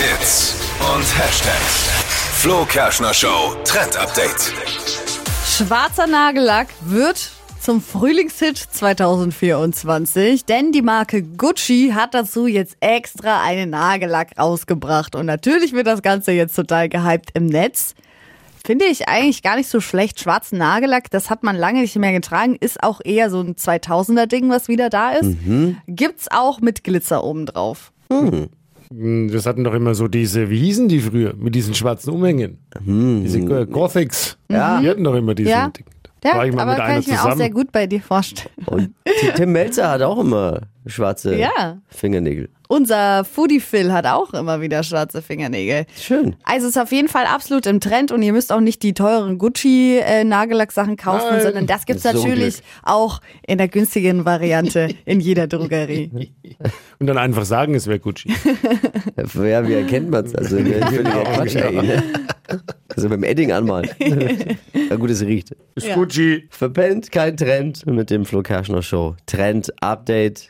Hits und Hashtags. Flo Kerschner Show Trend Update. Schwarzer Nagellack wird zum Frühlingshit 2024, denn die Marke Gucci hat dazu jetzt extra einen Nagellack rausgebracht und natürlich wird das Ganze jetzt total gehypt im Netz. Finde ich eigentlich gar nicht so schlecht. Schwarzen Nagellack, das hat man lange nicht mehr getragen, ist auch eher so ein 2000er Ding, was wieder da ist. Gibt's auch mit Glitzer obendrauf. Das hatten doch immer so diese, wie hießen die früher, mit diesen schwarzen Umhängen? Diese Go- Gothics. Ja. Die hatten doch immer diese Ja. Ding. Ja, War ich mal aber mit kann einer ich mir auch zusammen. sehr gut bei dir vorstellen. Und Tim Melzer hat auch immer schwarze Ja. Fingernägel. Unser Foodie Phil hat auch immer wieder schwarze Fingernägel. Schön. Also es ist auf jeden Fall absolut im Trend und ihr müsst auch nicht die teuren Gucci äh, Nagellacksachen kaufen, Nein. sondern das gibt's Das ist so natürlich auch in der günstigen Variante in jeder Drogerie. Und dann einfach sagen, es wäre Gucci. Ja, wie erkennt man es? Also, ne, völliger Quatsch eigentlich, ne? Also beim Edding anmalen. Na gut, es riecht. Ist Ja. Gucci. Verpennt, kein Trend mit dem Flo Kerschner Show. Trend Update